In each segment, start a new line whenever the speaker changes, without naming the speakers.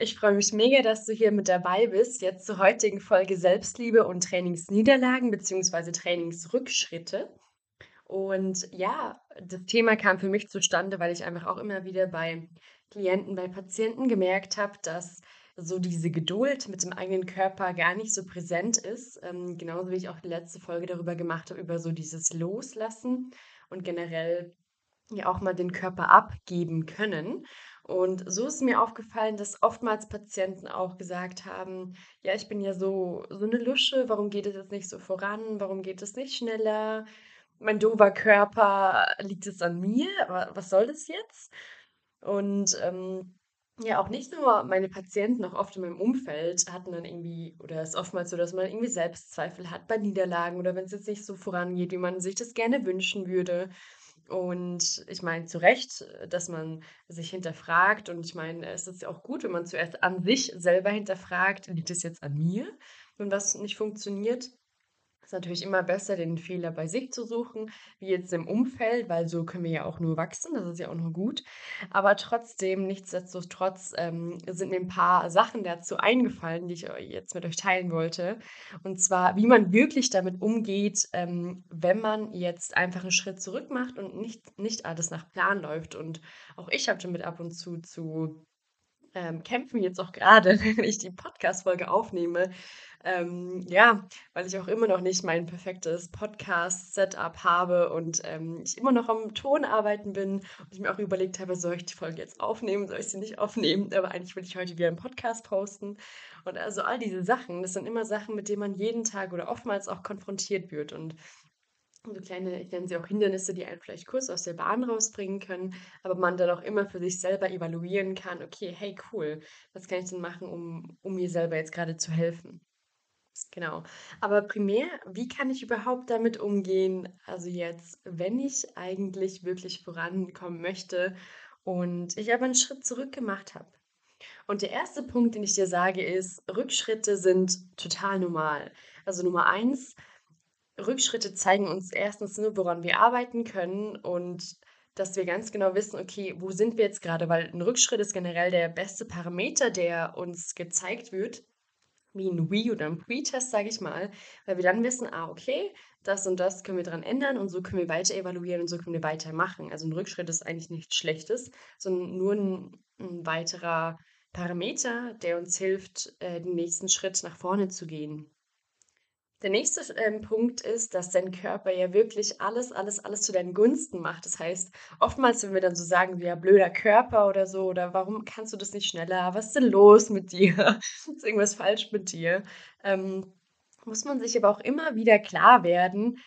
Ich freue mich mega, dass du hier mit dabei bist, jetzt zur heutigen Folge Selbstliebe und Trainingsniederlagen bzw. Trainingsrückschritte. Und ja, das Thema kam für mich zustande, weil ich einfach auch immer wieder bei Klienten, bei Patienten gemerkt habe, dass so diese Geduld mit dem eigenen Körper gar nicht so präsent ist. Ähm, genauso wie ich auch die letzte Folge darüber gemacht habe, über so dieses Loslassen und generell ja auch mal den Körper abgeben können. Und so ist mir aufgefallen, dass oftmals Patienten auch gesagt haben, ja, ich bin ja so, so eine Lusche, warum geht es jetzt nicht so voran, warum geht es nicht schneller? Mein doofer Körper, liegt es an mir? Was soll das jetzt? Und ähm, ja, auch nicht nur meine Patienten, auch oft in meinem Umfeld hatten dann irgendwie, oder es ist oftmals so, dass man irgendwie Selbstzweifel hat bei Niederlagen oder wenn es jetzt nicht so vorangeht, wie man sich das gerne wünschen würde. Und ich meine, zu Recht, äh, dass man sich hinterfragt. Und ich meine, es ist ja auch gut, wenn man zuerst an sich selber hinterfragt, liegt es jetzt an mir, wenn was nicht funktioniert? Ist natürlich immer besser, den Fehler bei sich zu suchen, wie jetzt im Umfeld, weil so können wir ja auch nur wachsen, das ist ja auch nur gut. Aber trotzdem, nichtsdestotrotz, ähm, sind mir ein paar Sachen dazu eingefallen, die ich jetzt mit euch teilen wollte. Und zwar, wie man wirklich damit umgeht, ähm, wenn man jetzt einfach einen Schritt zurück macht und nicht, nicht alles nach Plan läuft. Und auch ich habe damit ab und zu zu ähm, kämpfen jetzt auch gerade, wenn ich die Podcast-Folge aufnehme, ähm, ja, weil ich auch immer noch nicht mein perfektes Podcast-Setup habe und ähm, ich immer noch am Ton arbeiten bin und ich mir auch überlegt habe, soll ich die Folge jetzt aufnehmen, soll ich sie nicht aufnehmen, aber eigentlich will ich heute wieder einen Podcast posten. Und also all diese Sachen, das sind immer Sachen, mit denen man jeden Tag oder oftmals auch konfrontiert wird. Und so kleine, ich nenne sie auch Hindernisse, die einen vielleicht kurz aus der Bahn rausbringen können, aber man dann auch immer für sich selber evaluieren kann, okay, hey, cool, was kann ich denn machen, um, um mir selber jetzt gerade zu helfen? Genau. Aber primär, wie kann ich überhaupt damit umgehen? Also jetzt, wenn ich eigentlich wirklich vorankommen möchte und ich aber einen Schritt zurück gemacht habe. Und der erste Punkt, den ich dir sage, ist, Rückschritte sind total normal. Also Nummer eins, Rückschritte zeigen uns erstens nur, woran wir arbeiten können und dass wir ganz genau wissen, okay, wo sind wir jetzt gerade? Weil ein Rückschritt ist generell der beste Parameter, der uns gezeigt wird, wie ein We- oder ein Pre-Test, sage ich mal, weil wir dann wissen, ah, okay, das und das können wir dran ändern und so können wir weiter evaluieren und so können wir weitermachen. Also ein Rückschritt ist eigentlich nichts Schlechtes, sondern nur ein, ein weiterer Parameter, der uns hilft, äh, den nächsten Schritt nach vorne zu gehen. Der nächste ähm, Punkt ist, dass dein Körper ja wirklich alles, alles, alles zu deinen Gunsten macht. Das heißt, oftmals, wenn wir dann so sagen, wie ja, blöder Körper oder so, oder warum kannst du das nicht schneller? Was ist denn los mit dir? ist irgendwas falsch mit dir? Ähm, muss man sich aber auch immer wieder klar werden,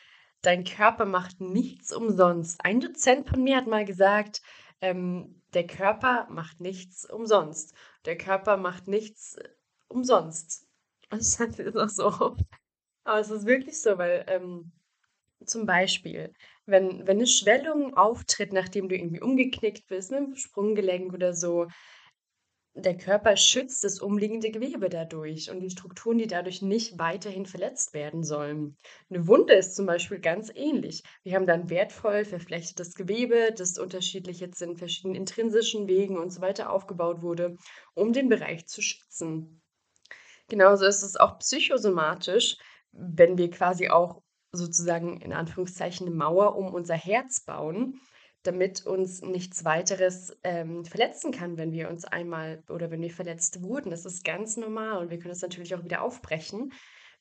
dein Körper macht nichts umsonst. Ein Dozent von mir hat mal gesagt, ähm, der Körper macht nichts umsonst. Der Körper macht nichts umsonst. Das sagt er noch so oft. Aber es ist wirklich so, weil ähm, zum Beispiel, wenn, wenn eine Schwellung auftritt, nachdem du irgendwie umgeknickt bist, mit einem Sprunggelenk oder so, der Körper schützt das umliegende Gewebe dadurch und die Strukturen, die dadurch nicht weiterhin verletzt werden sollen. Eine Wunde ist zum Beispiel ganz ähnlich. Wir haben dann wertvoll verflechtetes Gewebe, das unterschiedlich jetzt in verschiedenen intrinsischen Wegen und so weiter aufgebaut wurde, um den Bereich zu schützen. Genauso ist es auch psychosomatisch wenn wir quasi auch sozusagen in Anführungszeichen eine Mauer um unser Herz bauen, damit uns nichts weiteres ähm, verletzen kann, wenn wir uns einmal oder wenn wir verletzt wurden. Das ist ganz normal und wir können das natürlich auch wieder aufbrechen.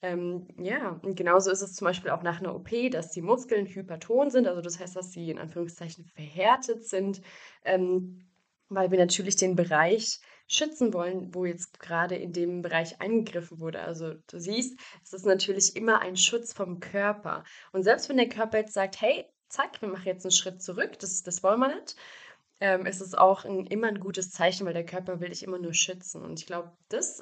Ähm, ja, und genauso ist es zum Beispiel auch nach einer OP, dass die Muskeln hyperton sind, also das heißt, dass sie in Anführungszeichen verhärtet sind, ähm, weil wir natürlich den Bereich schützen wollen, wo jetzt gerade in dem Bereich eingegriffen wurde. Also du siehst, es ist natürlich immer ein Schutz vom Körper. Und selbst wenn der Körper jetzt sagt, hey, zack, wir machen jetzt einen Schritt zurück, das das wollen wir nicht, ähm, ist es auch 'n immer ein gutes Zeichen, weil der Körper will dich immer nur schützen. Und ich glaube,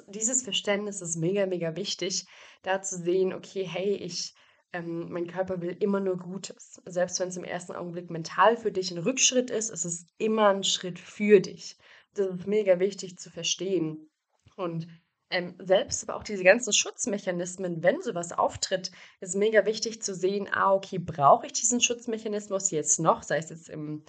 dieses Verständnis ist mega, mega wichtig, da zu sehen: „Okay, hey, ich ähm, mein Körper will immer nur Gutes.“ Selbst wenn es im ersten Augenblick mental für dich ein Rückschritt ist, ist es immer ein Schritt für dich. Das ist mega wichtig zu verstehen. Und, ähm, selbst aber auch diese ganzen Schutzmechanismen, wenn sowas auftritt, ist mega wichtig zu sehen: „Ah, okay, brauche ich diesen Schutzmechanismus jetzt noch?“ Sei es jetzt im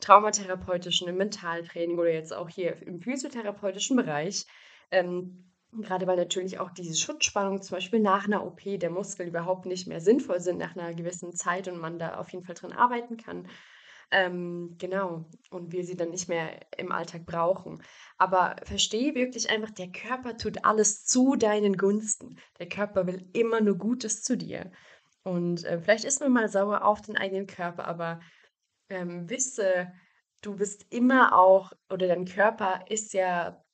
traumatherapeutischen, im Mentaltraining oder jetzt auch hier im physiotherapeutischen Bereich. Ähm, grade weil natürlich auch diese Schutzspannung zum Beispiel nach einer OP der Muskeln überhaupt nicht mehr sinnvoll sind nach einer gewissen Zeit und man da auf jeden Fall dran arbeiten kann. Ähm, genau, und wir sie dann nicht mehr im Alltag brauchen. Aber verstehe wirklich einfach, der Körper tut alles zu deinen Gunsten. Der Körper will immer nur Gutes zu dir. Und, äh, vielleicht ist man mal sauer auf den eigenen Körper, aber ähm, wisse, du bist immer auch oder dein Körper ist ja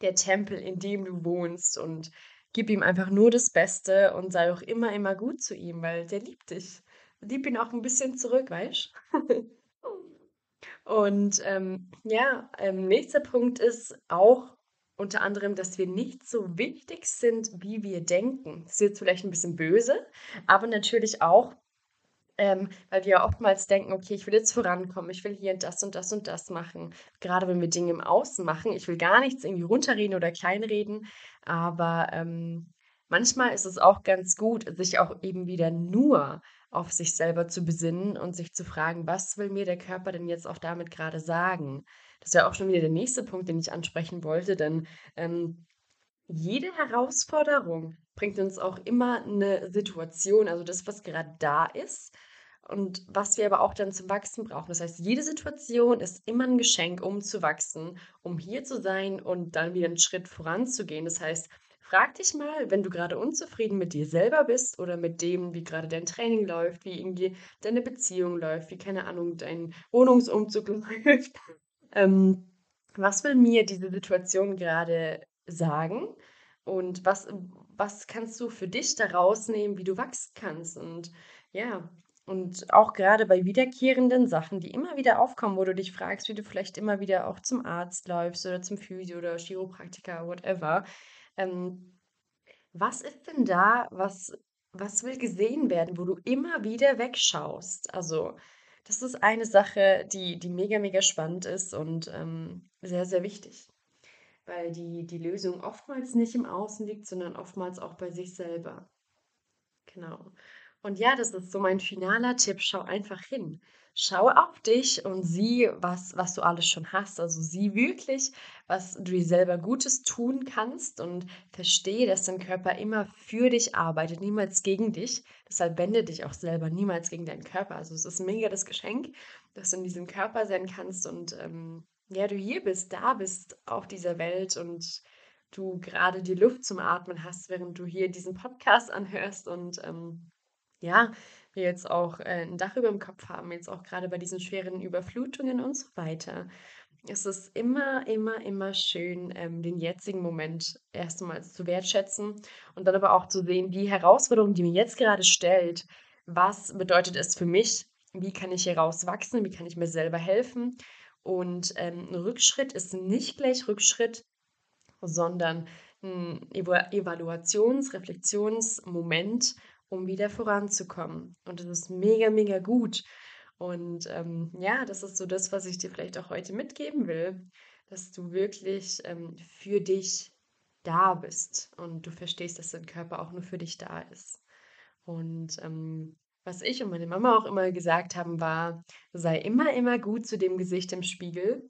der Tempel, in dem du wohnst und gib ihm einfach nur das Beste und sei auch immer, immer gut zu ihm, weil der liebt dich. Lieb ihn auch ein bisschen zurück, weißt? Und, ähm, ja, ähm, nächster Punkt ist auch unter anderem, dass wir nicht so wichtig sind, wie wir denken. Das ist jetzt vielleicht ein bisschen böse, aber natürlich auch ähm, weil wir oftmals denken: „Okay, ich will jetzt vorankommen, ich will hier das und das und das machen.“ Gerade wenn wir Dinge im Außen machen. Ich will gar nichts irgendwie runterreden oder kleinreden, aber, ähm, manchmal ist es auch ganz gut, sich auch eben wieder nur auf sich selber zu besinnen und sich zu fragen: „Was will mir der Körper denn jetzt auch damit gerade sagen?“ Das wäre auch schon wieder der nächste Punkt, den ich ansprechen wollte, denn, ähm, jede Herausforderung bringt uns auch immer eine Situation, also das, was gerade da ist, und was wir aber auch dann zum Wachsen brauchen. Das heißt, jede Situation ist immer ein Geschenk, um zu wachsen, um hier zu sein und dann wieder einen Schritt voranzugehen. Das heißt, frag dich mal, wenn du gerade unzufrieden mit dir selber bist oder mit dem, wie gerade dein Training läuft, wie irgendwie deine Beziehung läuft, wie, keine Ahnung, dein Wohnungsumzug läuft, ähm, was will mir diese Situation gerade sagen und was was kannst du für dich da rausnehmen, wie du wachsen kannst? Und ja, und auch gerade bei wiederkehrenden Sachen, die immer wieder aufkommen, wo du dich fragst, wie du vielleicht immer wieder auch zum Arzt läufst oder zum Physio oder Chiropraktiker, whatever. Ähm, was ist denn da, was was will gesehen werden, wo du immer wieder wegschaust? Also, das ist eine Sache, die die mega, mega spannend ist und, ähm, sehr, sehr wichtig, weil die die Lösung oftmals nicht im Außen liegt, sondern oftmals auch bei sich selber. Genau. Und ja, das ist so mein finaler Tipp. Schau einfach hin. Schau auf dich und sieh, was, was du alles schon hast. Also sieh wirklich, was du dir selber Gutes tun kannst und verstehe, dass dein Körper immer für dich arbeitet, niemals gegen dich. Deshalb wende dich auch selber niemals gegen deinen Körper. Also es ist mega das Geschenk, dass du in diesem Körper sein kannst und ähm, ja, du hier bist, da bist auf dieser Welt und du gerade die Luft zum Atmen hast, während du hier diesen Podcast anhörst und ähm, ja, wir jetzt auch, äh, 'n Dach über dem Kopf haben, jetzt auch gerade bei diesen schweren Überflutungen und so weiter. Es ist immer, immer, immer schön, ähm, den jetzigen Moment erstmals zu wertschätzen und dann aber auch zu sehen, die Herausforderung, die mir jetzt gerade stellt, was bedeutet es für mich? Wie kann ich hier rauswachsen? Wie kann ich mir selber helfen? Und, ähm, Rückschritt ist nicht gleich Rückschritt, sondern 'n Eva Evaluations Reflexionsmoment, um wieder voranzukommen. Und das ist mega, mega gut. Und, ähm, ja, das ist so das, was ich dir vielleicht auch heute mitgeben will, dass du wirklich, ähm, für dich da bist und du verstehst, dass dein Körper auch nur für dich da ist. Und, ähm, was ich und meine Mama auch immer gesagt haben, war: „Sei immer, immer gut zu dem Gesicht im Spiegel.“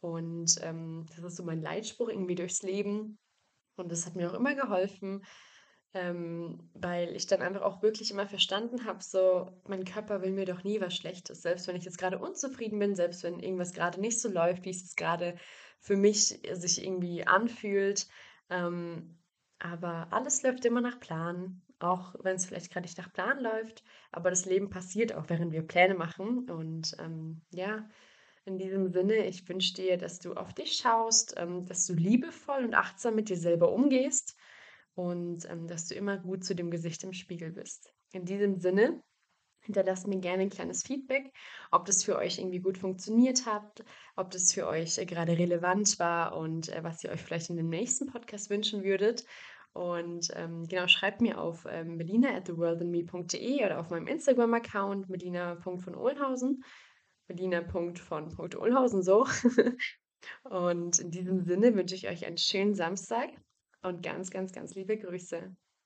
Und, ähm, das ist so mein Leitspruch irgendwie durchs Leben. Und das hat mir auch immer geholfen, ähm, weil ich dann einfach auch wirklich immer verstanden habe, so, mein Körper will mir doch nie was Schlechtes. Selbst wenn ich jetzt gerade unzufrieden bin, selbst wenn irgendwas gerade nicht so läuft, wie es jetzt gerade für mich sich irgendwie anfühlt. Ähm, aber alles läuft immer nach Plan, auch wenn es vielleicht gerade nicht nach Plan läuft. Aber das Leben passiert auch, während wir Pläne machen. Und ähm, ja, in diesem Sinne, ich wünsche dir, dass du auf dich schaust, ähm, dass du liebevoll und achtsam mit dir selber umgehst und ähm, dass du immer gut zu dem Gesicht im Spiegel bist. In diesem Sinne Hinterlasst mir gerne ein kleines Feedback, ob das für euch irgendwie gut funktioniert hat, ob das für euch äh, gerade relevant war und äh, was ihr euch vielleicht in dem nächsten Podcast wünschen würdet. Und ähm, genau, schreibt mir auf ähm, melina at theworldandme.de oder auf meinem Instagram-Account melina.von-ohlhausen. So. und in diesem Sinne wünsche ich euch einen schönen Samstag und ganz, ganz, ganz liebe Grüße.